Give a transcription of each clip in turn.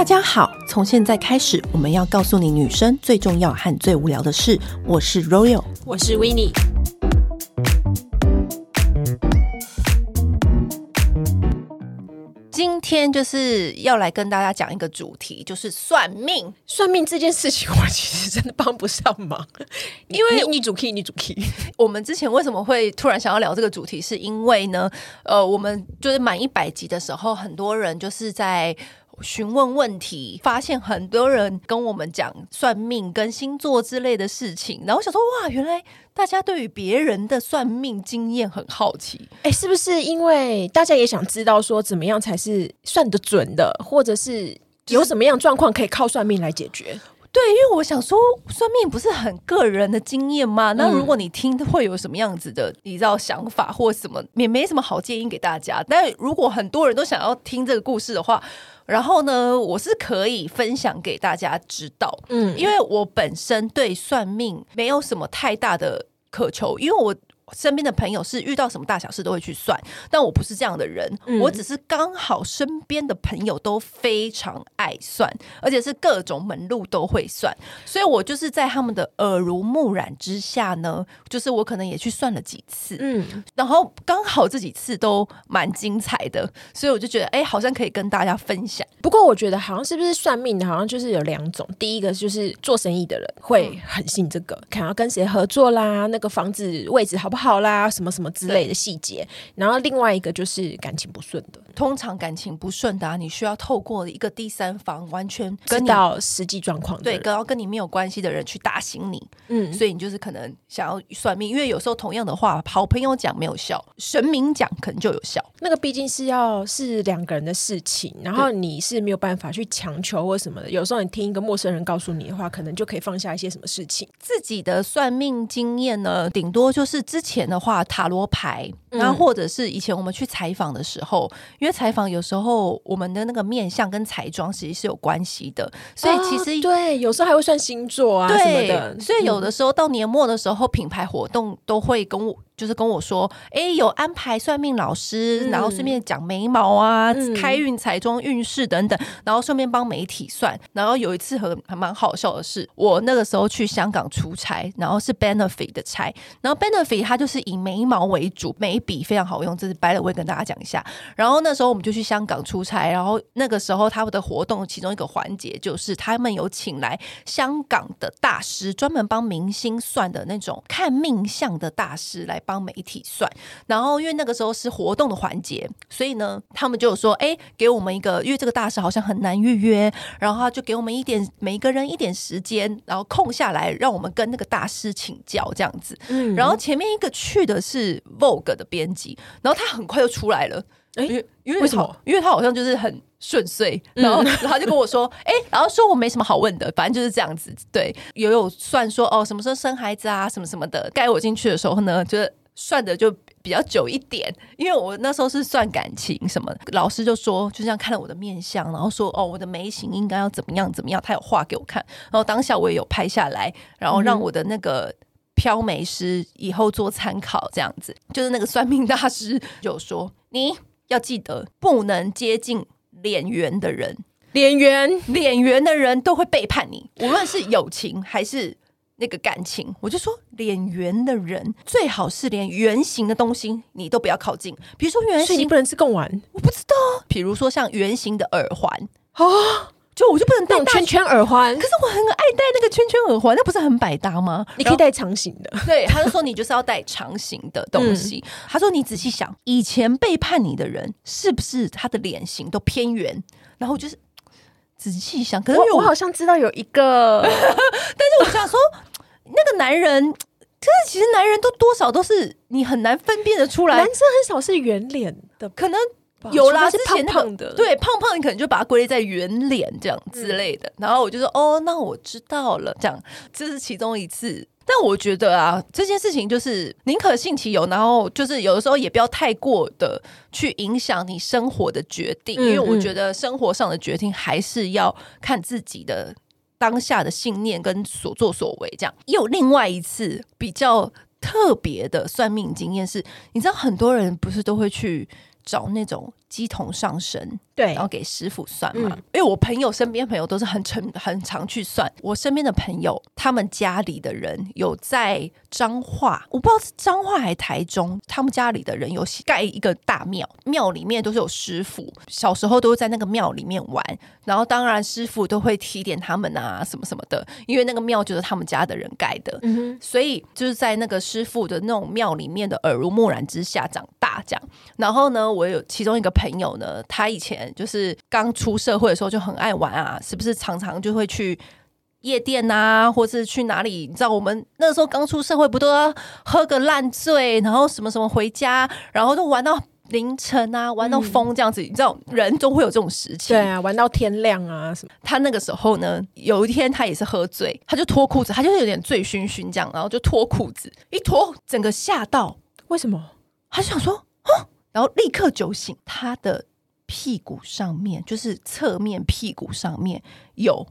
大家好，从现在开始，我们要告诉你女生最重要和最无聊的事。我是 Royal，我是 Winnie。今天就是要来跟大家讲一个主题，就是算命。算命这件事情，我其实真的帮不上忙，因为你主 key，你主 key。我们之前为什么会突然想要聊这个主题，是因为呢，呃，我们就是满一百集的时候，很多人就是在。询问问题，发现很多人跟我们讲算命跟星座之类的事情，然后想说哇，原来大家对于别人的算命经验很好奇，哎，是不是因为大家也想知道说怎么样才是算得准的，或者是有什么样状况可以靠算命来解决？对，因为我想说算命不是很个人的经验吗？那如果你听会有什么样子的你知道想法或什么，也没什么好建议给大家。但如果很多人都想要听这个故事的话，然后呢，我是可以分享给大家知道，嗯，因为我本身对算命没有什么太大的渴求，因为我。身边的朋友是遇到什么大小事都会去算，但我不是这样的人，嗯、我只是刚好身边的朋友都非常爱算，而且是各种门路都会算，所以我就是在他们的耳濡目染之下呢，就是我可能也去算了几次，嗯，然后刚好这几次都蛮精彩的，所以我就觉得哎，好像可以跟大家分享。不过我觉得好像是不是算命的，好像就是有两种，第一个就是做生意的人会很信这个，看要跟谁合作啦，那个房子位置好不好。好啦，什么什么之类的细节，然后另外一个就是感情不顺的，通常感情不顺的啊，你需要透过一个第三方，完全跟到实际状况，对，然后跟你没有关系的人去打醒你，嗯，所以你就是可能想要算命，因为有时候同样的话，好朋友讲没有效，神明讲可能就有效。那个毕竟是要是两个人的事情，然后你是没有办法去强求或什么的。有时候你听一个陌生人告诉你的话，可能就可以放下一些什么事情。自己的算命经验呢，顶多就是之前。前的话，塔罗牌，然后或者是以前我们去采访的时候，嗯、因为采访有时候我们的那个面相跟彩妆其实是有关系的，所以其实、哦、对，有时候还会算星座啊什么的。所以有的时候到年末的时候，品牌活动都会跟我。就是跟我说，哎，有安排算命老师，嗯、然后顺便讲眉毛啊、嗯、开运、彩妆运势等等，然后顺便帮媒体算。然后有一次很还蛮好笑的是，我那个时候去香港出差，然后是 Benefit 的差，然后 Benefit 它就是以眉毛为主，眉笔非常好用，这是 by the way 跟大家讲一下。然后那时候我们就去香港出差，然后那个时候他们的活动其中一个环节就是他们有请来香港的大师，专门帮明星算的那种看命相的大师来。帮媒体算，然后因为那个时候是活动的环节，所以呢，他们就有说，哎，给我们一个，因为这个大师好像很难预约，然后他就给我们一点，每一个人一点时间，然后空下来，让我们跟那个大师请教这样子。嗯，然后前面一个去的是 Vogue 的编辑，然后他很快就出来了，哎，因为为什么？因为他好像就是很。顺遂，然后，然后他就跟我说：“哎、欸，然后说我没什么好问的，反正就是这样子。对，也有算说哦，什么时候生孩子啊，什么什么的。该我进去的时候呢，就是算的就比较久一点，因为我那时候是算感情什么的。老师就说，就这样看了我的面相，然后说哦，我的眉形应该要怎么样怎么样，他有画给我看。然后当下我也有拍下来，然后让我的那个飘眉师以后做参考。这样子，就是那个算命大师就说，你要记得不能接近。”脸圆的人，脸圆脸圆的人都会背叛你，无论是友情还是那个感情。我就说，脸圆的人最好是连圆形的东西你都不要靠近，比如说圆形，你不能吃贡丸，我不知道。比如说像圆形的耳环啊，就我就不能戴圈圈耳环。可是我很爱戴那个圈圈耳环，那不是很百搭吗？你可以戴长形的。对，他就说你就是要戴长形的东西。嗯、他说你仔细想，以前背叛你的人是不是他的脸型都偏圆？然后就是仔细想，可是我，我好像知道有一个，但是我想说，那个男人，可是其实男人都多少都是你很难分辨的出来，男生很少是圆脸的，可能。有啦，是胖胖的，对，胖胖，你可能就把它归类在圆脸这样之类的。嗯、然后我就说，哦，那我知道了，这样这是其中一次。但我觉得啊，这件事情就是宁可信其有，然后就是有的时候也不要太过的去影响你生活的决定，嗯、因为我觉得生活上的决定还是要看自己的当下的信念跟所作所为。这样又有另外一次比较特别的算命经验是，你知道很多人不是都会去。找那种鸡同上身，对，然后给师傅算嘛。嗯、因为我朋友身边朋友都是很常很常去算。我身边的朋友，他们家里的人有在彰化，我不知道是彰化还是台中，他们家里的人有盖一个大庙，庙里面都是有师傅，小时候都会在那个庙里面玩。然后当然师傅都会提点他们啊什么什么的，因为那个庙就是他们家的人盖的，嗯、所以就是在那个师傅的那种庙里面的耳濡目染之下长大这样。然后呢，我有其中一个朋友呢，他以前就是刚出社会的时候就很爱玩啊，是不是常常就会去夜店啊，或是去哪里？你知道我们那时候刚出社会，不都要喝个烂醉，然后什么什么回家，然后就玩到凌晨啊，玩到疯这样子。嗯、你知道人都会有这种时期，对啊，玩到天亮啊什么。他那个时候呢，有一天他也是喝醉，他就脱裤子，他就是有点醉醺醺这样，然后就脱裤子，一脱整个吓到，为什么？他就想说，哦。然后立刻酒醒，他的屁股上面就是侧面屁股上面有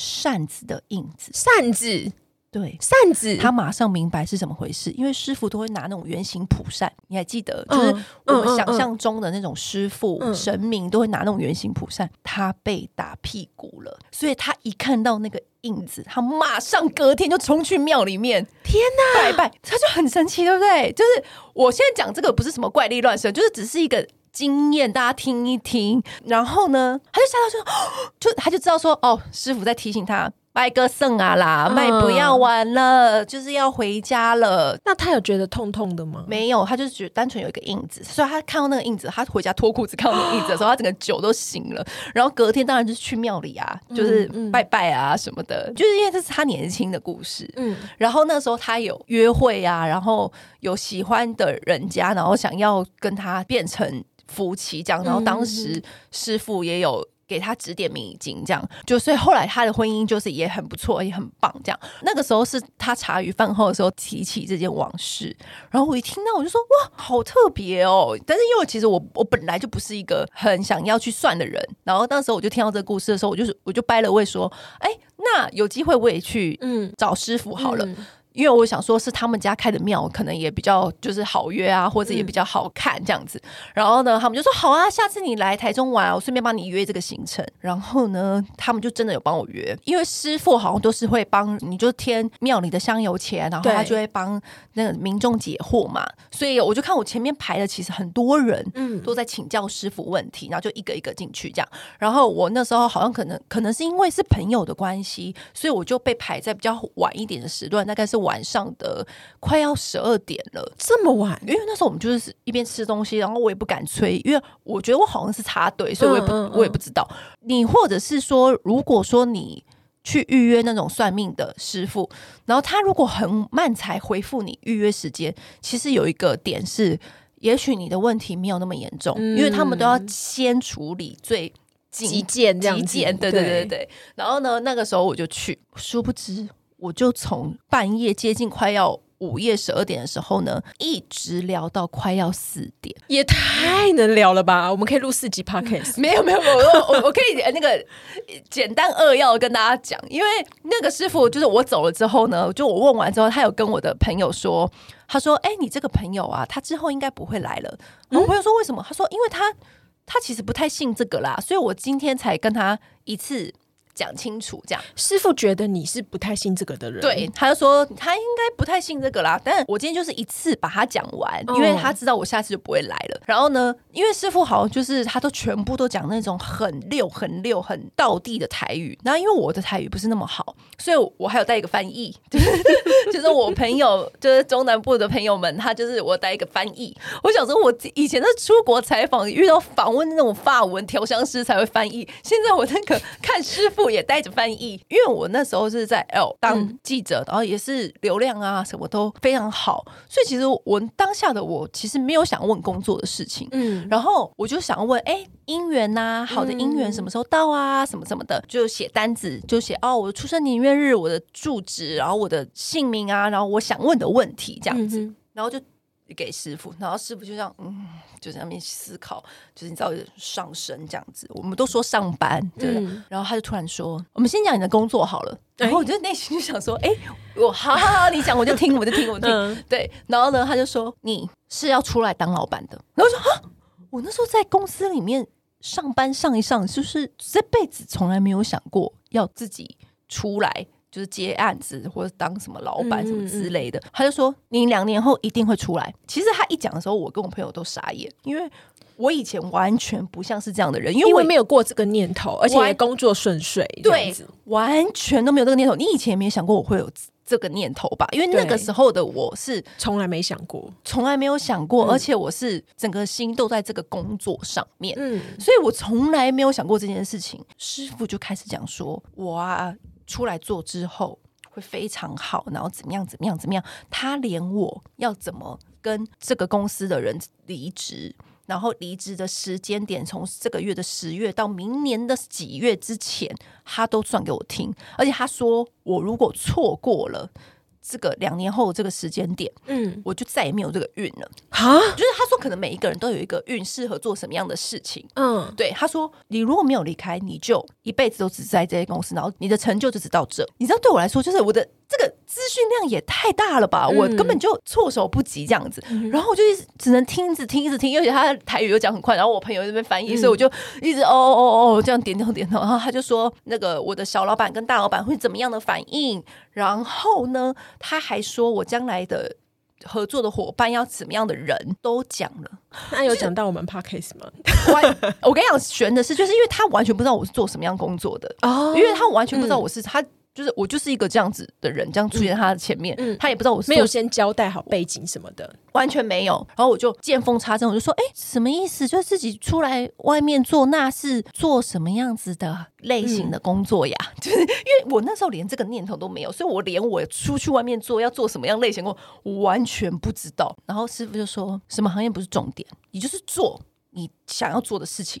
扇子的印子，扇子。对，扇子，他马上明白是怎么回事，因为师傅都会拿那种圆形蒲扇，你还记得？就是我们想象中的那种师傅、嗯嗯嗯、神明都会拿那种圆形蒲扇。他被打屁股了，所以他一看到那个印子，他马上隔天就冲去庙里面，天哪，拜拜，他就很神奇，对不对？就是我现在讲这个不是什么怪力乱神，就是只是一个经验，大家听一听。然后呢，他就吓到说，就他就知道说，哦，师傅在提醒他。拜个圣啊啦，麦、嗯、不要玩了，就是要回家了。那他有觉得痛痛的吗？没有，他就是觉得单纯有一个印子，所以他看到那个印子，他回家脱裤子看到那个印子的时候，他整个酒都醒了。然后隔天当然就是去庙里啊，就是拜拜啊什么的，嗯嗯、就是因为这是他年轻的故事。嗯，然后那时候他有约会啊，然后有喜欢的人家，然后想要跟他变成夫妻这样，然后当时师傅也有。给他指点迷津，这样就所以后来他的婚姻就是也很不错，也很棒。这样那个时候是他茶余饭后的时候提起这件往事，然后我一听到我就说哇，好特别哦！但是因为其实我我本来就不是一个很想要去算的人，然后那时候我就听到这个故事的时候，我就是我就掰了位说，哎，那有机会我也去嗯找师傅好了。嗯嗯因为我想说，是他们家开的庙，可能也比较就是好约啊，或者也比较好看这样子。嗯、然后呢，他们就说好啊，下次你来台中玩，我顺便帮你约这个行程。然后呢，他们就真的有帮我约，因为师傅好像都是会帮你，就添庙里的香油钱，然后他就会帮那个民众解惑嘛。所以我就看我前面排的，其实很多人嗯都在请教师傅问题，然后就一个一个进去这样。然后我那时候好像可能可能是因为是朋友的关系，所以我就被排在比较晚一点的时段，大概是晚。上的快要十二点了，这么晚？因为那时候我们就是一边吃东西，然后我也不敢催，因为我觉得我好像是插队，所以我也不嗯嗯嗯我也不知道。你或者是说，如果说你去预约那种算命的师傅，然后他如果很慢才回复你预约时间，其实有一个点是，也许你的问题没有那么严重，嗯、因为他们都要先处理最急件这样急件，对对对对。对然后呢，那个时候我就去，殊不知。我就从半夜接近快要午夜十二点的时候呢，一直聊到快要四点，也太能聊了吧！我们可以录四集 podcast。没有没有，我我我可以那个简单扼要跟大家讲，因为那个师傅就是我走了之后呢，就我问完之后，他有跟我的朋友说，他说：“哎、欸，你这个朋友啊，他之后应该不会来了。”我朋友说：“为什么？”他说：“因为他他其实不太信这个啦，所以我今天才跟他一次。”讲清楚，这样师傅觉得你是不太信这个的人，对，他就说他应该不太信这个啦。但我今天就是一次把他讲完，因为他知道我下次就不会来了。然后呢，因为师傅好像就是他都全部都讲那种很溜、很溜、很道地的台语。然后因为我的台语不是那么好，所以我还有带一个翻译，就 是就是我朋友，就是中南部的朋友们，他就是我带一个翻译。我想说，我以前的出国采访遇到访问那种法文调香师才会翻译，现在我那个看师傅。也带着翻译，因为我那时候是在 L 当记者，嗯、然后也是流量啊什么都非常好，所以其实我当下的我其实没有想问工作的事情，嗯，然后我就想问，哎、欸，姻缘呐，好的姻缘什么时候到啊，什么什么的，就写单子，就写哦，我的出生年月日，我的住址，然后我的姓名啊，然后我想问的问题这样子，嗯、然后就。给师傅，然后师傅就这样，嗯，就在那边思考，就是你知道上升这样子，我们都说上班，对。嗯、然后他就突然说：“我们先讲你的工作好了。”然后我就内心就想说：“哎，我好好好，你讲我就听，我就听，我就听。嗯”对。然后呢，他就说：“你是要出来当老板的。”然后我说：“啊，我我那时候在公司里面上班上一上，就是这辈子从来没有想过要自己出来。就是接案子或者当什么老板什么之类的，嗯嗯、他就说你两年后一定会出来。其实他一讲的时候，我跟我朋友都傻眼，因为我以前完全不像是这样的人，因为我没有过这个念头，而且也工作顺遂，对，完全都没有这个念头。你以前也没想过我会有这个念头吧？因为那个时候的我是从来没想过，从来没有想过，嗯、而且我是整个心都在这个工作上面，嗯，所以我从来没有想过这件事情。师傅就开始讲说，我啊。出来做之后会非常好，然后怎么样怎么样怎么样？他连我要怎么跟这个公司的人离职，然后离职的时间点从这个月的十月到明年的几月之前，他都算给我听。而且他说，我如果错过了。这个两年后这个时间点，嗯，我就再也没有这个运了哈，就是他说，可能每一个人都有一个运，适合做什么样的事情。嗯，对，他说，你如果没有离开，你就一辈子都只在这些公司，然后你的成就就只到这。你知道，对我来说，就是我的。这个资讯量也太大了吧！我根本就措手不及这样子，嗯、然后我就一直只能听，一直听，一直听，而且他台语又讲很快，然后我朋友在那边翻译，嗯、所以我就一直哦哦哦哦这样点头点头，然后他就说那个我的小老板跟大老板会怎么样的反应，然后呢，他还说我将来的合作的伙伴要怎么样的人都讲了，那有讲到我们 Podcast 吗？我跟你讲，悬的是，就是因为他完全不知道我是做什么样工作的哦，因为他完全不知道我是、嗯、他。就是我就是一个这样子的人，这样出现在他的前面，嗯嗯、他也不知道我是没有先交代好背景什么的，完全没有。然后我就见缝插针，我就说：“哎、欸，什么意思？就是自己出来外面做，那是做什么样子的类型的工作呀？嗯、就是因为我那时候连这个念头都没有，所以我连我出去外面做要做什么样类型工作，我完全不知道。然后师傅就说什么行业不是重点，你就是做你想要做的事情。”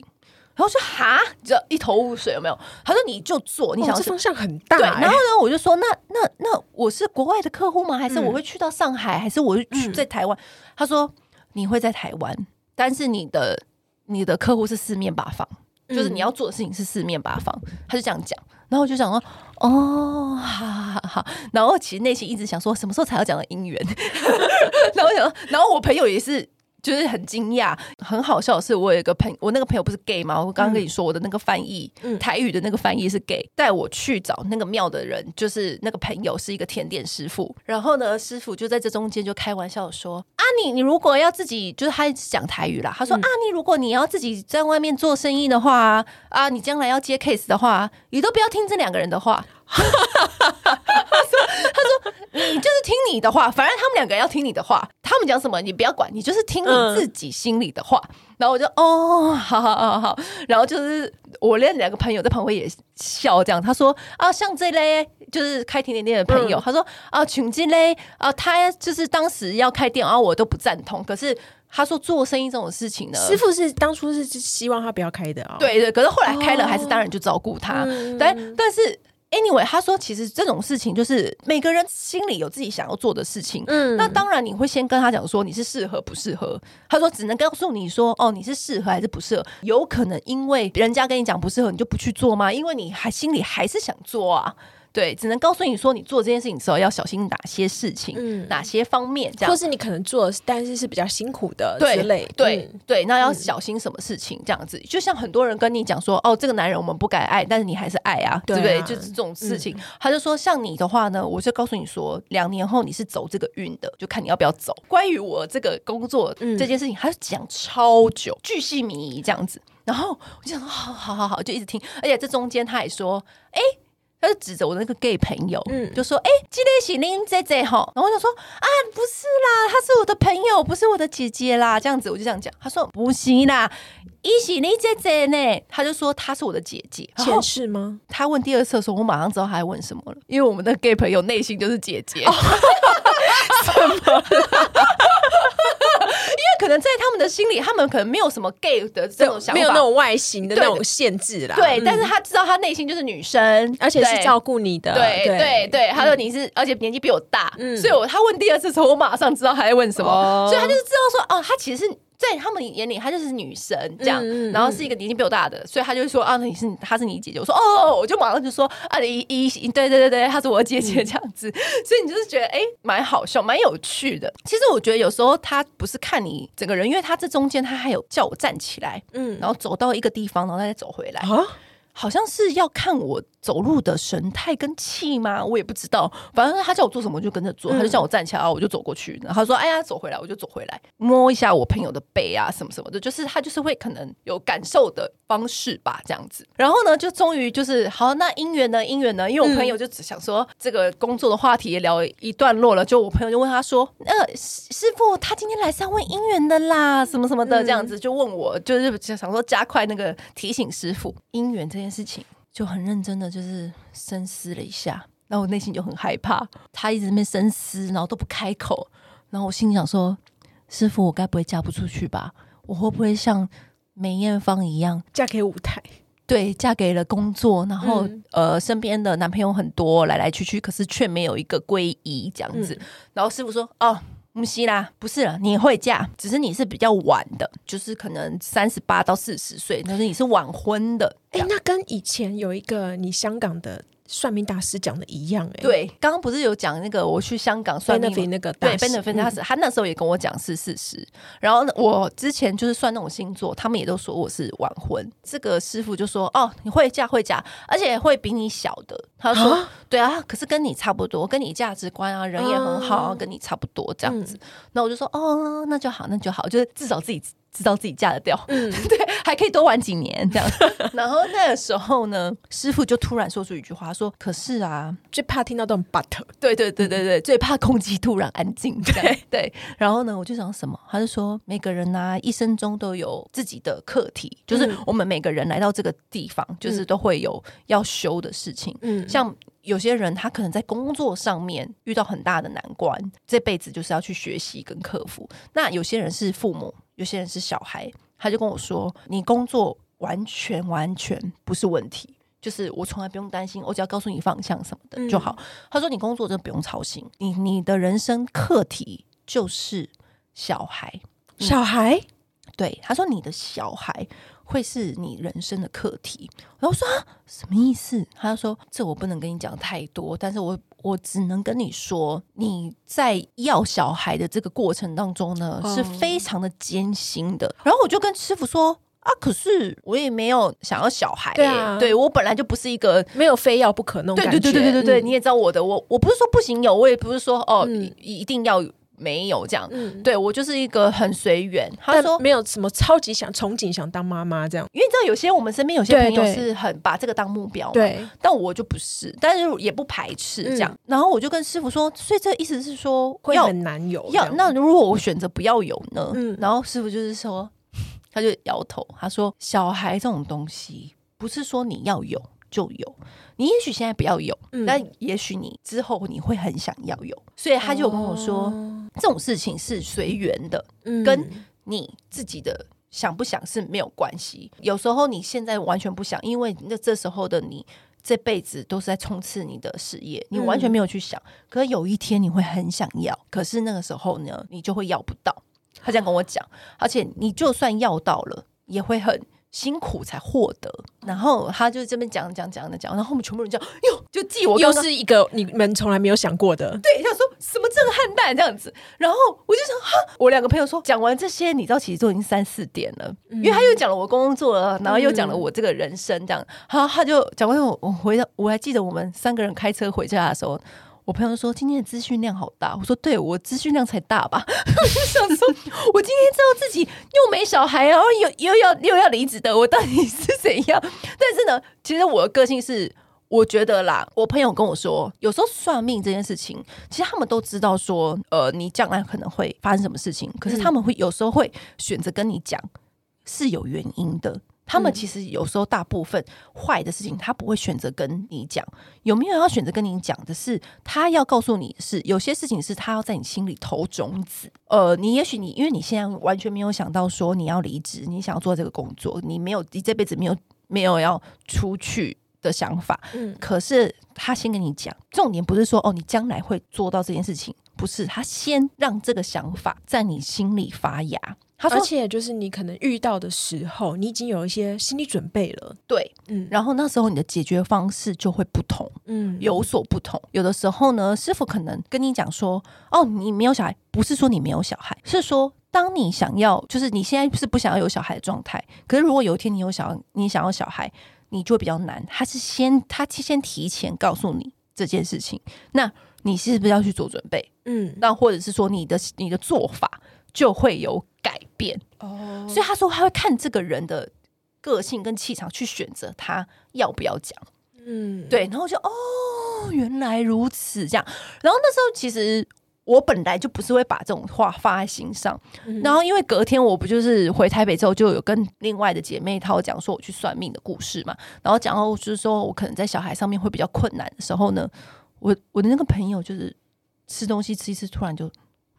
然后说哈，就一头雾水，有没有？他说你就做，你想要、哦、方向很大、欸。对，然后呢，我就说那那那我是国外的客户吗？还是我会去到上海？嗯、还是我会去在台湾？嗯、他说你会在台湾，但是你的你的客户是四面八方，嗯、就是你要做的事情是四面八方。他就这样讲，然后我就想说哦，好好好。然后其实内心一直想说，什么时候才要讲到姻缘？然后我想，然后我朋友也是。就是很惊讶，很好笑的是，我有一个朋友，我那个朋友不是 gay 吗？我刚刚跟你说，我的那个翻译，嗯、台语的那个翻译是 gay，带我去找那个庙的人，就是那个朋友是一个甜点师傅。然后呢，师傅就在这中间就开玩笑说：“啊你，你你如果要自己，就是他一直讲台语啦，他说、嗯、啊，你如果你要自己在外面做生意的话，啊，你将来要接 case 的话，你都不要听这两个人的话。”他说：“你就是听你的话，反正他们两个要听你的话，他们讲什么你不要管，你就是听你自己心里的话。嗯”然后我就哦，好好好好，然后就是我那两个朋友在旁边也笑，这样他说：“啊，像这类就是开甜点店的朋友，嗯、他说啊，群进嘞啊，他就是当时要开店，然后我都不赞同。可是他说做生意这种事情呢，师傅是当初是希望他不要开的啊、哦，对对，可是后来开了，还是当然就照顾他，嗯、但但是。” Anyway，他说其实这种事情就是每个人心里有自己想要做的事情。嗯，那当然你会先跟他讲说你是适合不适合。他说只能告诉你说哦，你是适合还是不适合？有可能因为人家跟你讲不适合，你就不去做吗？因为你还心里还是想做啊。对，只能告诉你说，你做这件事情的时候要小心哪些事情，嗯，哪些方面，这样，或是你可能做，但是是比较辛苦的之类，对对对，那要小心什么事情，这样子，就像很多人跟你讲说，哦，这个男人我们不该爱，但是你还是爱啊，对不对？就是这种事情，他就说，像你的话呢，我就告诉你说，两年后你是走这个运的，就看你要不要走。关于我这个工作这件事情，他讲超久，巨细靡遗这样子，然后我就想说，好好好好，就一直听，而且这中间他也说，哎。他就指着我的那个 gay 朋友，嗯，就说：“哎、欸，今天是恁姐姐吼。”然后我就说：“啊，不是啦，她是我的朋友，不是我的姐姐啦。”这样子我就这样讲。他说：“不行啦，伊是你姐姐呢。”他就说：“她是我的姐姐。”前世吗？他问第二次的时候，我马上知道他在问什么了，因为我们的 gay 朋友内心就是姐姐。哦、什么？因为可能在他们的心里，他们可能没有什么 gay 的这种想法，没有那种外形的那种限制啦。对，但是他知道他内心就是女生，而且是照顾你的。对对。对，他说你是，而且年纪比我大，所以我他问第二次的时候，我马上知道他在问什么，所以他就是知道说，哦，他其实是在他们眼里，她就是女神这样，嗯嗯、然后是一个年纪比我大的，所以他就会说啊，你是她是你姐姐。我说哦，我就马上就说啊，一一对对对对，她是我姐姐这样子。嗯、所以你就是觉得哎，蛮好笑，蛮有趣的。其实我觉得有时候他不是看你整个人，因为他这中间他还有叫我站起来，嗯，然后走到一个地方，然后再走回来啊。好像是要看我走路的神态跟气吗？我也不知道。反正他叫我做什么，我就跟着做。他就叫我站起来，我就走过去。然后他说：“哎呀，走回来，我就走回来，摸一下我朋友的背啊，什么什么的。”就是他就是会可能有感受的方式吧，这样子。然后呢，就终于就是好，那姻缘呢？姻缘呢？因为我朋友就只想说这个工作的话题也聊一段落了。就我朋友就问他说：“呃，师傅，他今天来是要问姻缘的啦，什么什么的，这样子就问我，就是想说加快那个提醒师傅姻缘这件事情。”就很认真的就是深思了一下，然后我内心就很害怕，他一直在那深思，然后都不开口，然后我心里想说：师傅，我该不会嫁不出去吧？我会不会像梅艳芳一样嫁给舞台？对，嫁给了工作，然后、嗯、呃，身边的男朋友很多，来来去去，可是却没有一个归依这样子。嗯、然后师傅说：哦。木西啦，不是了，你会嫁，只是你是比较晚的，就是可能三十八到四十岁，但是你是晚婚的。哎，那跟以前有一个你香港的。算命大师讲的一样哎、欸，对，刚刚不是有讲那个我去香港算命那个对 Benefit 大师，他那时候也跟我讲是事实。然后我之前就是算那种星座，他们也都说我是晚婚。这个师傅就说：“哦，你会嫁会嫁，而且会比你小的。”他说：“啊对啊，可是跟你差不多，跟你价值观啊，人也很好，啊、跟你差不多这样子。嗯”那我就说：“哦，那就好，那就好，就是至少自己。”知道自己嫁得掉，嗯，对，还可以多玩几年这样。然后那个时候呢，师傅就突然说出一句话，说：“可是啊，最怕听到这种 but。”对对对对对，最怕空气突然安静。对对。然后呢，我就想什么？他就说，每个人呢，一生中都有自己的课题，就是我们每个人来到这个地方，就是都会有要修的事情。嗯，像。有些人他可能在工作上面遇到很大的难关，这辈子就是要去学习跟克服。那有些人是父母，有些人是小孩，他就跟我说：“你工作完全完全不是问题，就是我从来不用担心，我只要告诉你方向什么的就好。嗯”他说：“你工作真的不用操心，你你的人生课题就是小孩，小孩。”对，他说：“你的小孩。”会是你人生的课题。然后我说啊，什么意思？他就说，这我不能跟你讲太多，但是我我只能跟你说，你在要小孩的这个过程当中呢，是非常的艰辛的。然后我就跟师傅说啊，可是我也没有想要小孩，对啊，对我本来就不是一个没有非要不可那种感觉。对对对对对对，你也知道我的，我我不是说不行有，我也不是说哦，嗯，一定要。没有这样，嗯、对我就是一个很随缘。他说没有什么超级想憧憬想当妈妈这样，因为你知道有些我们身边有些朋友是很把这个当目标，对，但我就不是，但是也不排斥这样。嗯、然后我就跟师傅说，所以这意思是说会很难有，要那如果我选择不要有呢？嗯，然后师傅就是说，他就摇头，他说小孩这种东西不是说你要有就有。你也许现在不要有，嗯、但也许你之后你会很想要有，所以他就跟我说，哦、这种事情是随缘的，嗯、跟你自己的想不想是没有关系。有时候你现在完全不想，因为那这时候的你这辈子都是在冲刺你的事业，你完全没有去想。嗯、可是有一天你会很想要，可是那个时候呢，你就会要不到。他这样跟我讲，而且你就算要到了，也会很。辛苦才获得，然后他就这边讲讲讲的讲，然后我们全部人讲，哟，就记我又是一个你们从来没有想过的，对，他说什么震撼弹这样子，然后我就想哈，我两个朋友说，讲完这些，你知道其实都已经三四点了，嗯、因为他又讲了我工作了，然后又讲了我这个人生这样，好、嗯，他就讲完我，我回到我还记得我们三个人开车回家的时候。我朋友说今天的资讯量好大，我说对，我资讯量才大吧。我就想说，我今天知道自己又没小孩，然后又又要又要离职的，我到底是怎样？但是呢，其实我的个性是，我觉得啦，我朋友跟我说，有时候算命这件事情，其实他们都知道说，呃，你将来可能会发生什么事情，可是他们会有时候会选择跟你讲是有原因的。他们其实有时候大部分坏的事情，他不会选择跟你讲。有没有要选择跟你讲的是，他要告诉你是有些事情是他要在你心里投种子。呃，你也许你因为你现在完全没有想到说你要离职，你想要做这个工作，你没有你这辈子没有没有要出去的想法。嗯，可是他先跟你讲，重点不是说哦，你将来会做到这件事情，不是他先让这个想法在你心里发芽。他说，而且就是你可能遇到的时候，你已经有一些心理准备了。对，嗯，然后那时候你的解决方式就会不同，嗯，有所不同。有的时候呢，师傅可能跟你讲说，哦，你没有小孩，不是说你没有小孩，是说当你想要，就是你现在是不想要有小孩的状态。可是如果有一天你有小，你想要小孩，你就会比较难。他是先，他先提前告诉你这件事情，那你是不是要去做准备？嗯，那或者是说你的你的做法就会有。改变。哦，所以他说他会看这个人的个性跟气场去选择他要不要讲，嗯，对，然后就哦，原来如此这样，然后那时候其实我本来就不是会把这种话放在心上，嗯、然后因为隔天我不就是回台北之后就有跟另外的姐妹她讲说我去算命的故事嘛，然后讲到就是说我可能在小孩上面会比较困难的时候呢，我我的那个朋友就是吃东西吃一吃突然就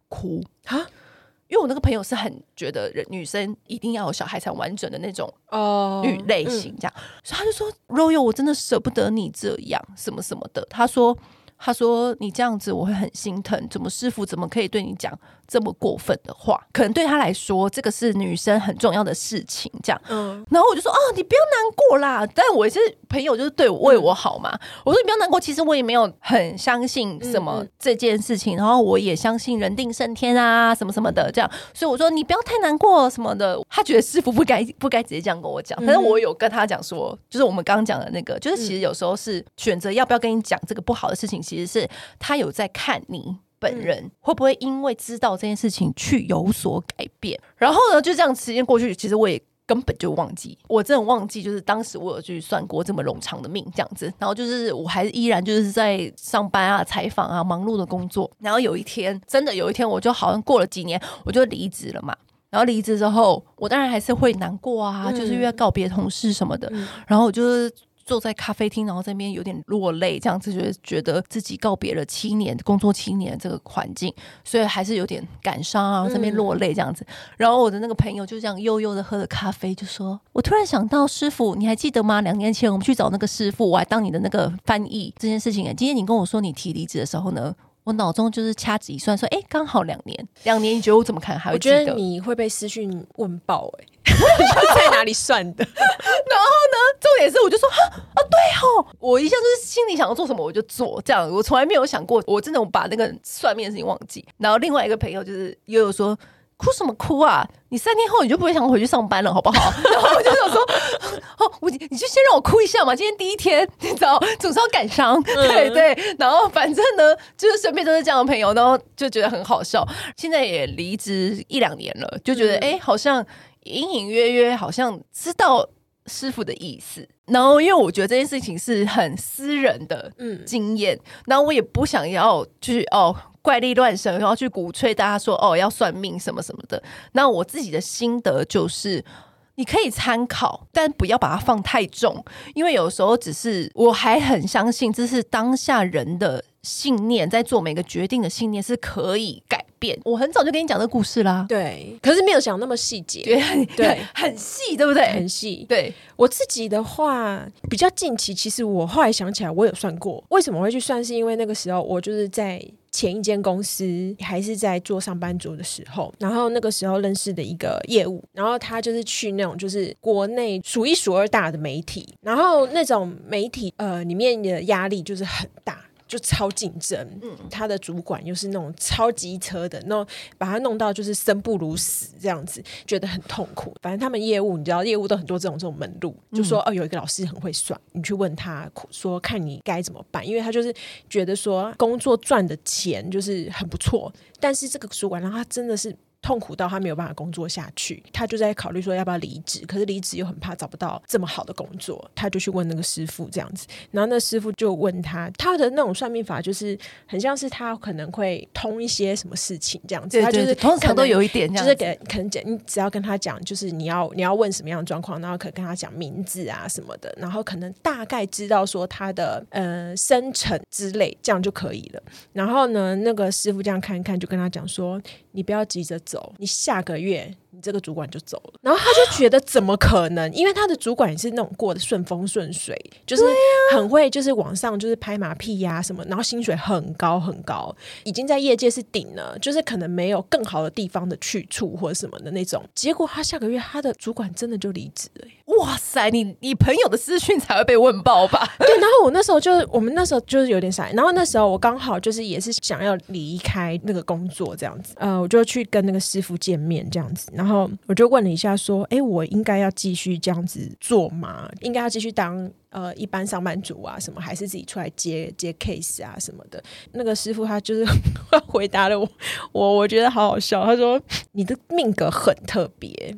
哭。啊。因为我那个朋友是很觉得人女生一定要有小孩才完整的那种哦女类型，这样，所以他就说：“Royal，我真的舍不得你这样，什么什么的。”他说。他说：“你这样子我会很心疼，怎么师傅怎么可以对你讲这么过分的话？可能对他来说，这个是女生很重要的事情。这样，嗯，然后我就说：哦，你不要难过啦。但我是朋友，就是对我为我好嘛。嗯、我说你不要难过，其实我也没有很相信什么这件事情。嗯、然后我也相信人定胜天啊，什么什么的。这样，所以我说你不要太难过什么的。他觉得师傅不该不该直接这样跟我讲，但是我有跟他讲说，就是我们刚刚讲的那个，就是其实有时候是选择要不要跟你讲这个不好的事情。”其实是他有在看你本人会不会因为知道这件事情去有所改变，然后呢，就这样时间过去，其实我也根本就忘记，我真的忘记，就是当时我有去算过这么冗长的命这样子，然后就是我还是依然就是在上班啊、采访啊、忙碌的工作，然后有一天，真的有一天，我就好像过了几年，我就离职了嘛，然后离职之后，我当然还是会难过啊，就是因为告别同事什么的，然后我就是。坐在咖啡厅，然后在那边有点落泪，这样子觉得觉得自己告别了七年工作七年这个环境，所以还是有点感伤啊，在那边落泪这样子。嗯、然后我的那个朋友就这样悠悠的喝着咖啡，就说：“我突然想到师傅，你还记得吗？两年前我们去找那个师傅，我还当你的那个翻译这件事情。今天你跟我说你提离职的时候呢？”我脑中就是掐指一算，说，哎、欸，刚好两年，两年，你觉得我怎么看？还会觉得你会被私讯问爆、欸，哎，在哪里算的？然后呢，重点是，我就说，啊，对哦，我一向就是心里想要做什么我就做，这样，我从来没有想过，我真的我把那个算命的事情忘记。然后另外一个朋友就是悠悠说。哭什么哭啊！你三天后你就不会想回去上班了，好不好？然后我就想说，哦，我你就先让我哭一下嘛。今天第一天，你知道，总是要感伤，嗯、对对。然后反正呢，就是身边都是这样的朋友，然后就觉得很好笑。现在也离职一两年了，就觉得哎、嗯，好像隐隐约约好像知道师傅的意思。然后因为我觉得这件事情是很私人的经验，嗯、然后我也不想要去哦。怪力乱神，然后去鼓吹大家说哦，要算命什么什么的。那我自己的心得就是，你可以参考，但不要把它放太重，因为有时候只是我还很相信，这是当下人的信念，在做每个决定的信念是可以改变。我很早就跟你讲这个故事啦，对，可是没有想那么细节，对对，很细，对不对？很细。对我自己的话，比较近期，其实我后来想起来，我有算过，为什么会去算？是因为那个时候我就是在。前一间公司还是在做上班族的时候，然后那个时候认识的一个业务，然后他就是去那种就是国内数一数二大的媒体，然后那种媒体呃里面的压力就是很大。就超竞争，嗯，他的主管又是那种超级车的，那种把他弄到就是生不如死这样子，觉得很痛苦。反正他们业务，你知道，业务都很多这种这种门路，就说哦，有一个老师很会算，你去问他，说看你该怎么办，因为他就是觉得说工作赚的钱就是很不错，但是这个主管让他真的是。痛苦到他没有办法工作下去，他就在考虑说要不要离职，可是离职又很怕找不到这么好的工作，他就去问那个师傅这样子，然后那师傅就问他，他的那种算命法就是很像是他可能会通一些什么事情这样子，对对对，他就是通常都有一点，就是给可能讲你只要跟他讲，就是你要你要问什么样的状况，然后可以跟他讲名字啊什么的，然后可能大概知道说他的呃生辰之类，这样就可以了。然后呢，那个师傅这样看一看，就跟他讲说，你不要急着。走，你下个月你这个主管就走了。然后他就觉得怎么可能？因为他的主管也是那种过得顺风顺水，就是很会，就是往上就是拍马屁呀、啊、什么，然后薪水很高很高，已经在业界是顶了，就是可能没有更好的地方的去处或者什么的那种。结果他下个月他的主管真的就离职了。哇塞，你你朋友的私讯才会被问爆吧？对，然后我那时候就我们那时候就是有点傻，然后那时候我刚好就是也是想要离开那个工作这样子，呃，我就去跟那个师傅见面这样子，然后我就问了一下说，哎，我应该要继续这样子做吗？应该要继续当呃一般上班族啊什么，还是自己出来接接 case 啊什么的？那个师傅他就是 回答了我，我我觉得好好笑，他说你的命格很特别，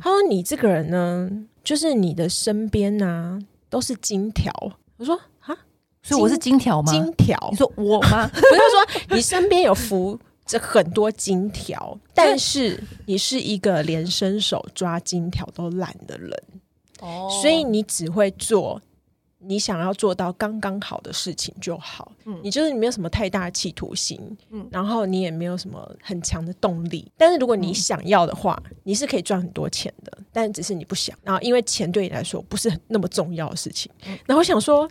他说你这个人呢。就是你的身边啊，都是金条。我说啊，所以我是金条吗？金条？你说我吗？不是说你身边有浮着很多金条，但是你是一个连伸手抓金条都懒的人。哦，所以你只会做。你想要做到刚刚好的事情就好，嗯，你就是你没有什么太大的企图心，嗯，然后你也没有什么很强的动力。但是如果你想要的话，嗯，你是可以赚很多钱的，但只是你不想。然后因为钱对你来说不是那么重要的事情，嗯，然后我想说。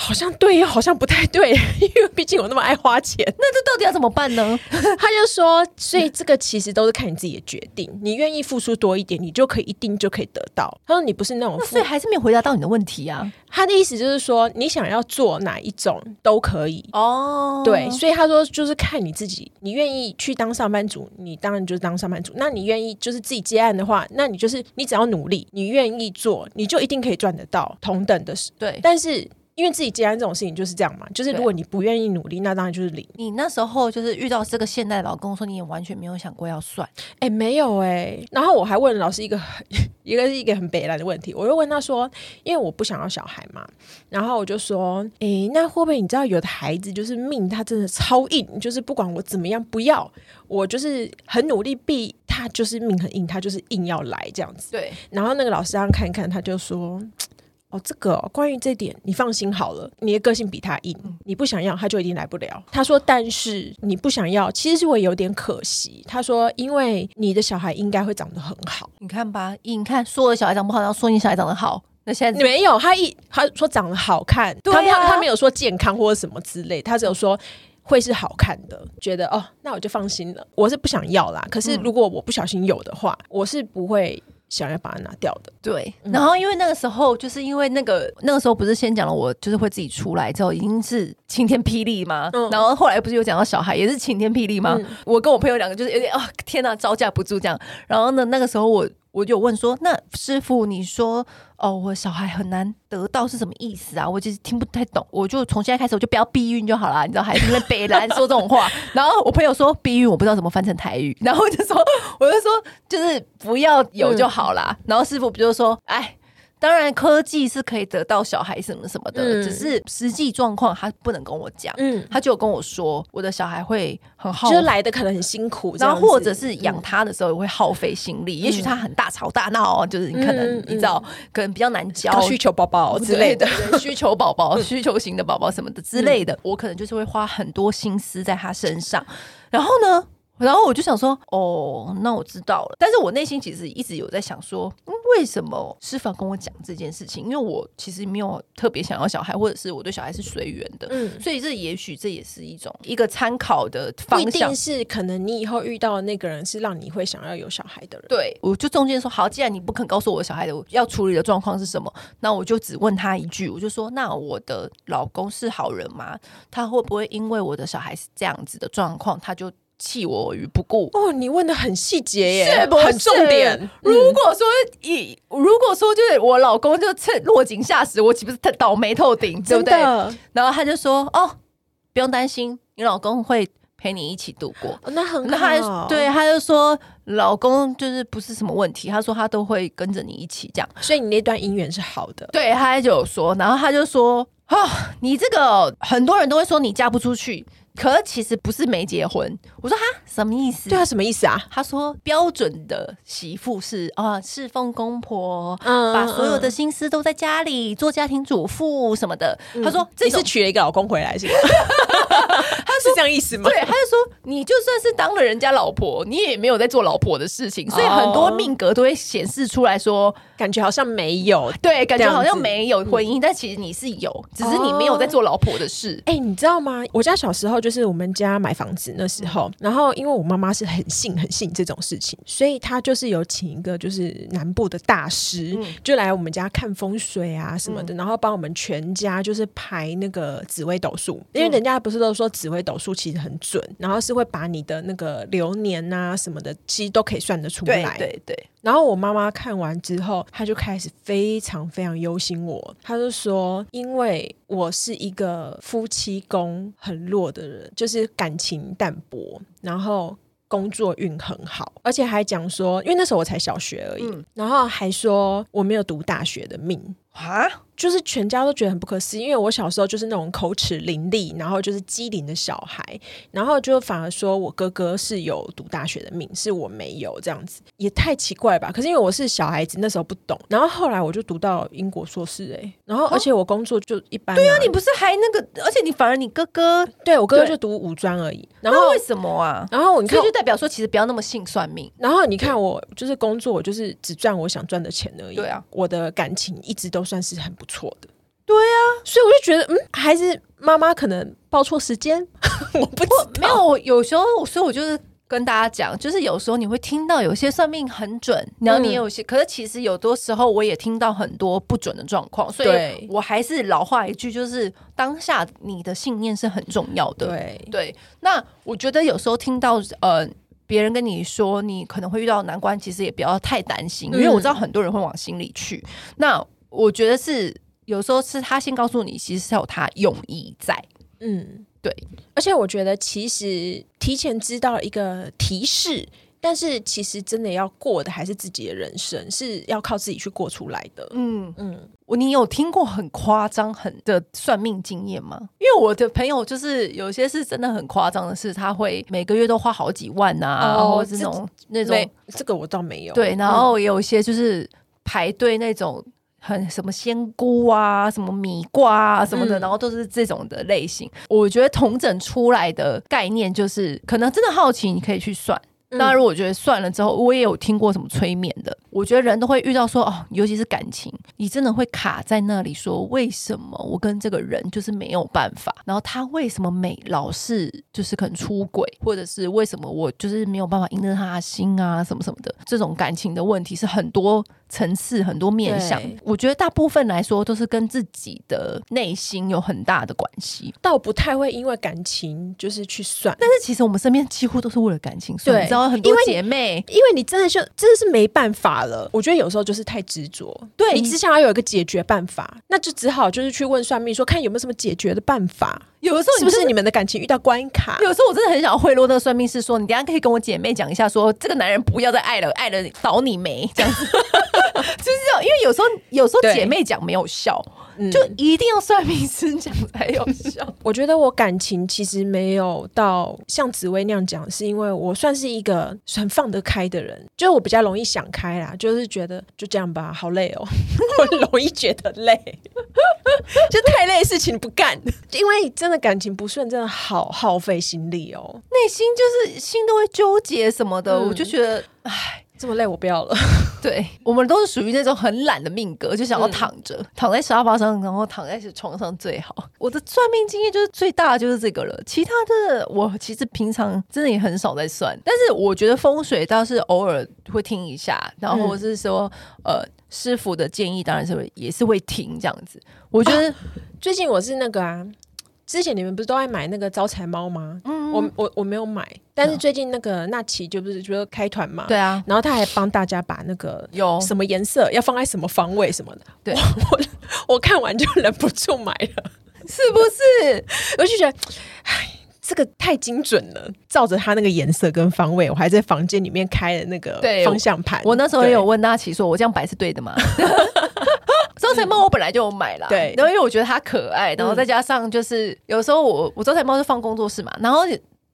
好像对，又好像不太对，因为毕竟我那么爱花钱。那这到底要怎么办呢？他就说，所以这个其实都是看你自己的决定。你愿意付出多一点，你就可以一定就可以得到。他说你不是那种，那所以还是没有回答到你的问题啊。他的意思就是说，你想要做哪一种都可以哦。对，所以他说就是看你自己，你愿意去当上班族，你当然就是当上班族。那你愿意就是自己接案的话，那你就是你只要努力，你愿意做，你就一定可以赚得到同等的。对，但是。因为自己接案这种事情就是这样嘛，就是如果你不愿意努力，那当然就是零。你那时候就是遇到这个现代老公，说你也完全没有想过要算，哎、欸，没有哎、欸。然后我还问老师一个 一个是一个很北来的问题，我就问他说，因为我不想要小孩嘛，然后我就说，哎、欸，那会不会你知道有的孩子就是命他真的超硬，就是不管我怎么样不要，我就是很努力避他，就是命很硬，他就是硬要来这样子。对。然后那个老师让看一看，他就说。哦，这个、哦、关于这点，你放心好了。你的个性比他硬，你不想要，他就一定来不了。他说，但是你不想要，其实是会有点可惜。他说，因为你的小孩应该会长得很好。你看吧，你看说我的小孩长不好，然后说你小孩长得好，那现在没有他一他说长得好看，对啊、他他他没有说健康或者什么之类，他只有说会是好看的。觉得哦，那我就放心了。我是不想要啦，可是如果我不小心有的话，嗯、我是不会。想要把它拿掉的，对。然后因为那个时候，就是因为那个那个时候不是先讲了我就是会自己出来之后，已经是晴天霹雳嘛？嗯。然后后来不是有讲到小孩也是晴天霹雳吗？嗯。我跟我朋友两个就是有点啊、哦，天哪，招架不住这样。然后呢，那个时候我。我就问说：“那师傅，你说哦，我小孩很难得到是什么意思啊？我其实听不太懂。我就从现在开始，我就不要避孕就好了，你知道，还是因为北兰说这种话。然后我朋友说避孕，我不知道怎么翻成台语。然后我就说，我就说，就是不要有就好啦。嗯、然后师傅不就说，哎。”当然，科技是可以得到小孩什么什么的，嗯、只是实际状况他不能跟我讲。嗯，他就跟我说，我的小孩会很耗，就是来的可能很辛苦，然后或者是养他的时候会耗费心力。嗯、也许他很大吵大闹，就是你可能、嗯、你知道，可能比较难教，需求宝宝之类的，需求宝宝、需求型的宝宝什么的之类的，嗯、我可能就是会花很多心思在他身上。然后呢？然后我就想说，哦，那我知道了。但是我内心其实一直有在想说，嗯，为什么师父跟我讲这件事情？因为我其实没有特别想要小孩，或者是我对小孩是随缘的。嗯，所以这也许这也是一种一个参考的方向。不一定是可能你以后遇到的那个人是让你会想要有小孩的人。对，我就中间说，好，既然你不肯告诉我小孩的要处理的状况是什么，那我就只问他一句，我就说，那我的老公是好人吗？他会不会因为我的小孩是这样子的状况，他就？弃我于不顾哦，你问的很细节耶，是不是很重点。如果说以，如果说就是我老公就趁落井下石，我岂不是他倒霉透顶，对不对？然后他就说：“哦，不用担心，你老公会陪你一起度过。哦”那很好。对，他就说老公就是不是什么问题，他说他都会跟着你一起这样，所以你那段姻缘是好的。对，他就有说，然后他就说：“哦，你这个很多人都会说你嫁不出去。”可其实不是没结婚，我说哈，什么意思？对啊，什么意思啊？他说标准的媳妇是啊，侍奉公婆，嗯，把所有的心思都在家里做家庭主妇什么的。嗯、他说这你是娶了一个老公回来是吗？他是这样意思吗？对，他就说你就算是当了人家老婆，你也没有在做老婆的事情，所以很多命格都会显示出来说，感觉好像没有，对，感觉好像没有婚姻，但其实你是有，只是你没有在做老婆的事。哎，你知道吗？我家小时候就是我们家买房子那时候，然后因为我妈妈是很信很信这种事情，所以她就是有请一个就是南部的大师，就来我们家看风水啊什么的，然后帮我们全家就是排那个紫微斗数，因为人家不是都说紫微斗数其实很准，然后是会把你的那个流年啊什么的，其实都可以算得出来。对对对。然后我妈妈看完之后，她就开始非常非常忧心我。她就说：“因为我是一个夫妻宫很弱的人，就是感情淡薄，然后工作运很好，而且还讲说，因为那时候我才小学而已，嗯、然后还说我没有读大学的命啊。”就是全家都觉得很不可思议，因为我小时候就是那种口齿伶俐，然后就是机灵的小孩，然后就反而说我哥哥是有读大学的命，是我没有这样子，也太奇怪吧？可是因为我是小孩子，那时候不懂，然后后来我就读到英国硕士，哎，然后而且我工作就一般。对啊，你不是还那个？而且你反而你哥哥，对我哥哥就读五专而已。然后为什么啊？然后你看，就代表说其实不要那么信算命。然后你看我就是工作，我就是只赚我想赚的钱而已。对啊，我的感情一直都算是很不错的。对啊，所以我就觉得，嗯，还是妈妈可能报错时间，我不知道。没有，有时候，所以我就是跟大家讲，就是有时候你会听到有些算命很准，然后你有些，嗯、可是其实有多时候我也听到很多不准的状况，所以我还是老话一句，就是当下你的信念是很重要的。对对，那我觉得有时候听到呃别人跟你说你可能会遇到难关，其实也不要太担心，因为我知道很多人会往心里去。嗯、那我觉得是。有时候是他先告诉你，其实是有他用意在。嗯，对。而且我觉得，其实提前知道一个提示，但是其实真的要过的还是自己的人生，是要靠自己去过出来的。嗯嗯。我你有听过很夸张很的算命经验吗？因为我的朋友就是有些是真的很夸张的是，他会每个月都花好几万啊，哦、或者这种那种。这个我倒没有。对，然后有一些就是排队那种。很什么仙姑啊，什么米瓜啊，什么的，嗯、然后都是这种的类型。我觉得同整出来的概念就是，可能真的好奇，你可以去算。那如果我觉得算了之后，我也有听过什么催眠的。我觉得人都会遇到说哦，尤其是感情，你真的会卡在那里，说为什么我跟这个人就是没有办法？然后他为什么每老是就是可能出轨，或者是为什么我就是没有办法赢得他的心啊，什么什么的？这种感情的问题是很多层次、很多面向。我觉得大部分来说都是跟自己的内心有很大的关系。倒不太会因为感情就是去算，但是其实我们身边几乎都是为了感情算，对你知道很多姐妹，因为，因为你真的就真的是没办法了。我觉得有时候就是太执着，对你只想要有一个解决办法，那就只好就是去问算命说，看有没有什么解决的办法。有的时候是不是你们的感情遇到关卡？有时候我真的很想贿赂那个算命师，说你等下可以跟我姐妹讲一下说，说这个男人不要再爱了，爱了倒你霉这样子，就是这样。因为有时候有时候姐妹讲没有效。就一定要算命师讲才有效。我觉得我感情其实没有到像紫薇那样讲，是因为我算是一个很放得开的人，就我比较容易想开啦，就是觉得就这样吧，好累哦，我很容易觉得累，就太累的事情不干，因为真的感情不顺，真的好耗费心力哦，内心就是心都会纠结什么的，嗯、我就觉得唉。这么累，我不要了。对，我们都是属于那种很懒的命格，就想要躺着，嗯、躺在沙发上，然后躺在床上最好。我的算命经验就是最大的就是这个了，其他的我其实平常真的也很少在算。但是我觉得风水倒是偶尔会听一下，然后或是说、嗯、呃师傅的建议，当然是会也是会听这样子。我觉得、啊、最近我是那个啊。之前你们不是都爱买那个招财猫吗？嗯，我我我没有买，但是最近那个那奇就不是觉得开团嘛？对啊，然后他还帮大家把那个有什么颜色要放在什么方位什么的，对，我我看完就忍不住买了，是不是？我就觉得，哎，这个太精准了，照着他那个颜色跟方位，我还在房间里面开了那个方向盘。我那时候也有问大奇说，我这样摆是对的吗？招财猫我本来就有买了，对，然后因为我觉得它可爱，然后再加上就是有时候我我招财猫是放工作室嘛，然后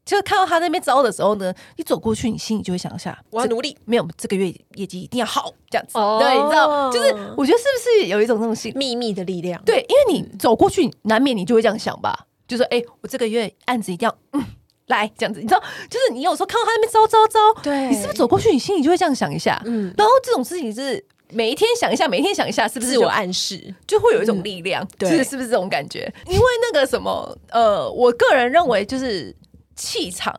就看到他那边招的时候呢，你走过去，你心里就会想一下，我要努力，没有这个月业绩一定要好这样子，哦、对，你知道，就是我觉得是不是有一种那种心秘密的力量？对，因为你走过去，难免你就会这样想吧。就说：“哎、欸，我这个月案子一定要嗯来这样子。”你知道，就是你有时候看到他那边招招招，对，你是不是走过去，你心里就会这样想一下？嗯，然后这种事情是每一天想一下，每一天想一下，是不是自我暗示就会有一种力量？嗯、对，是是不是这种感觉？因为那个什么，呃，我个人认为就是气场。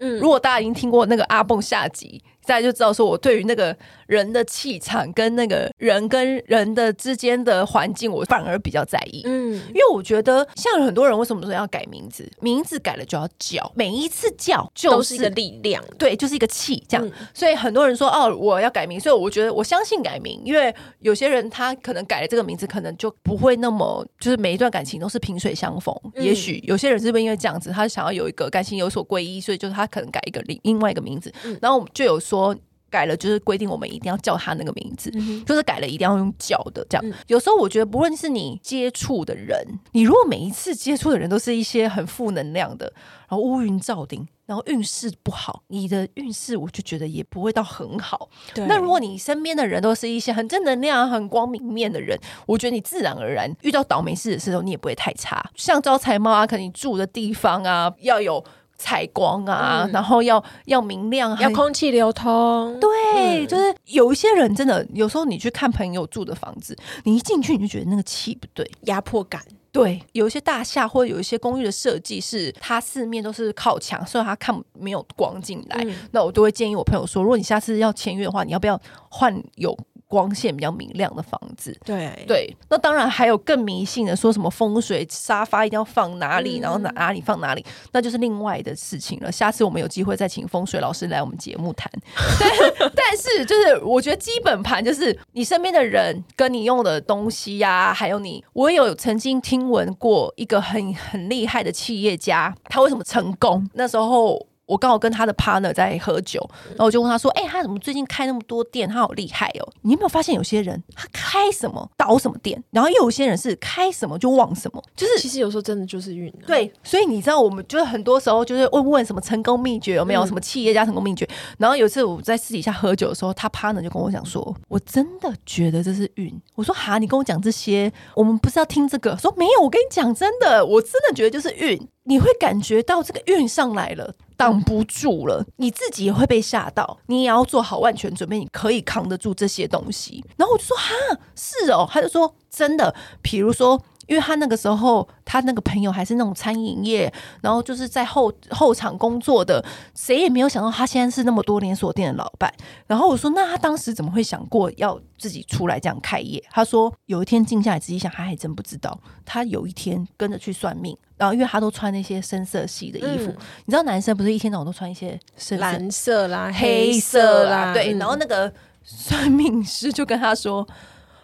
嗯，如果大家已经听过那个阿蹦下集。大家就知道，说我对于那个人的气场跟那个人跟人的之间的环境，我反而比较在意。嗯，因为我觉得像很多人为什么说要改名字，名字改了就要叫，每一次叫就是是一个力量，对，就是一个气这样。嗯、所以很多人说哦，我要改名，所以我觉得我相信改名，因为有些人他可能改了这个名字，可能就不会那么就是每一段感情都是萍水相逢。嗯、也许有些人是不是因为这样子，他想要有一个感情有所归依，所以就是他可能改一个另另外一个名字，嗯、然后我们就有。说改了就是规定，我们一定要叫他那个名字，嗯、就是改了一定要用叫的这样。嗯、有时候我觉得，不论是你接触的人，你如果每一次接触的人都是一些很负能量的，然后乌云罩顶，然后运势不好，你的运势我就觉得也不会到很好。那如果你身边的人都是一些很正能量、很光明面的人，我觉得你自然而然遇到倒霉事的时候，你也不会太差。像招财猫啊，可能你住的地方啊要有。采光啊，嗯、然后要要明亮，要空气流通。对，嗯、就是有一些人真的，有时候你去看朋友住的房子，你一进去你就觉得那个气不对，压迫感。对，有一些大厦或者有一些公寓的设计是它四面都是靠墙，所以它看没有光进来。嗯、那我都会建议我朋友说，如果你下次要签约的话，你要不要换有光线比较明亮的房子，对对，那当然还有更迷信的，说什么风水沙发一定要放哪里，嗯、然后哪哪里放哪里，那就是另外的事情了。下次我们有机会再请风水老师来我们节目谈。但，但是就是我觉得基本盘就是你身边的人跟你用的东西呀、啊，还有你，我有曾经听闻过一个很很厉害的企业家，他为什么成功？那时候。我刚好跟他的 partner 在喝酒，然后我就问他说：“哎、欸，他怎么最近开那么多店？他好厉害哦！你有没有发现有些人他开什么倒什么店，然后又有些人是开什么就旺什么，就是其实有时候真的就是运、啊。对，所以你知道，我们就是很多时候就是问问什么成功秘诀有没有什么企业家成功秘诀。嗯、然后有一次我在私底下喝酒的时候，他 partner 就跟我讲说：我真的觉得这是运。我说：哈，你跟我讲这些，我们不是要听这个？说没有，我跟你讲真的，我真的觉得就是运。你会感觉到这个运上来了。”挡不住了，你自己也会被吓到，你也要做好万全准备，你可以扛得住这些东西。然后我就说：“哈，是哦。”他就说：“真的，比如说。”因为他那个时候，他那个朋友还是那种餐饮业，然后就是在后后场工作的，谁也没有想到他现在是那么多连锁店的老板。然后我说：“那他当时怎么会想过要自己出来这样开业？”他说：“有一天静下来仔细想，他还真不知道。他有一天跟着去算命，然后因为他都穿那些深色系的衣服，嗯、你知道男生不是一天到晚都穿一些深色蓝色啦、黑色啦，对。然后那个算命师就跟他说。”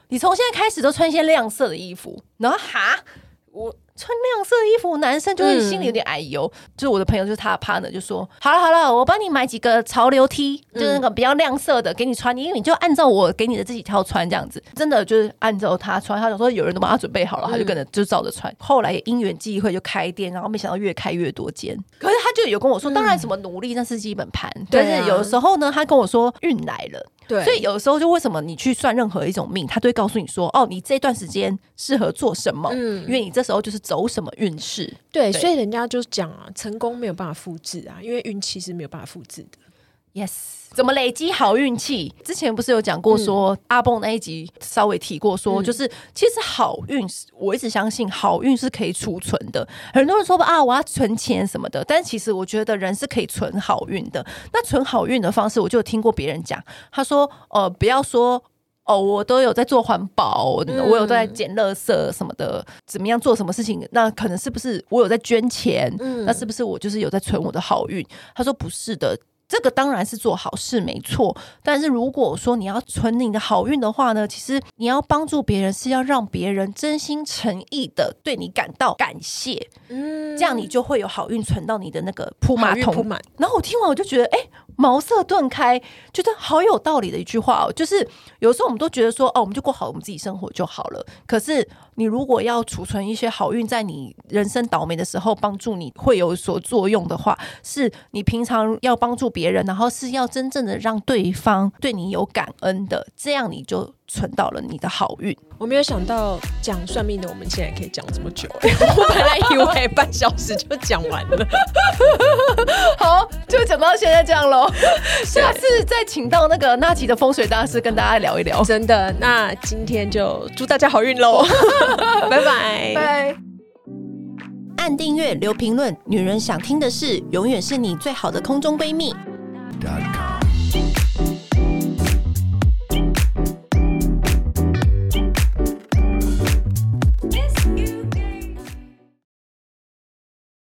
你从现在开始都穿一些亮色的衣服，然后哈，我穿亮色衣服，男生就会心里有点矮油。嗯、就是我的朋友，就是他的 partner 就说：“好了好了，我帮你买几个潮流 T，就是那个比较亮色的给你穿，因为你就按照我给你的这几条穿这样子，真的就是按照他穿。他想说有人都帮他准备好了，他就跟着就照着穿。嗯、后来也因缘际会就开店，然后没想到越开越多间。可是他就有跟我说，当然什么努力那是基本盘，嗯、但是有的时候呢，他跟我说运来了。”对，所以有的时候就为什么你去算任何一种命，他都会告诉你说，哦，你这段时间适合做什么，嗯，因为你这时候就是走什么运势。对，对所以人家就讲啊，成功没有办法复制啊，因为运气是没有办法复制的。Yes。怎么累积好运气？之前不是有讲过说、嗯、阿蹦那一集稍微提过说，就是其实好运，我一直相信好运是可以储存的。很多人说啊，我要存钱什么的，但其实我觉得人是可以存好运的。那存好运的方式，我就有听过别人讲，他说，呃，不要说哦，我都有在做环保，嗯、我有在捡垃圾什么的，怎么样做什么事情？那可能是不是我有在捐钱？嗯、那是不是我就是有在存我的好运？他说不是的。这个当然是做好事没错，但是如果说你要存你的好运的话呢，其实你要帮助别人是要让别人真心诚意的对你感到感谢，嗯，这样你就会有好运存到你的那个铺马桶。然后我听完我就觉得，哎，茅塞顿开，觉得好有道理的一句话哦。就是有时候我们都觉得说，哦，我们就过好我们自己生活就好了。可是你如果要储存一些好运，在你人生倒霉的时候帮助你会有所作用的话，是你平常要帮助别人。然后是要真正的让对方对你有感恩的，这样你就存到了你的好运。我没有想到讲算命的，我们现在可以讲这么久。我本来以为半小时就讲完了。好，就讲到现在这样喽。下次再请到那个娜琪的风水大师跟大家聊一聊。真的，那今天就祝大家好运喽！拜拜拜。按订阅，留评论，女人想听的事，永远是你最好的空中闺蜜。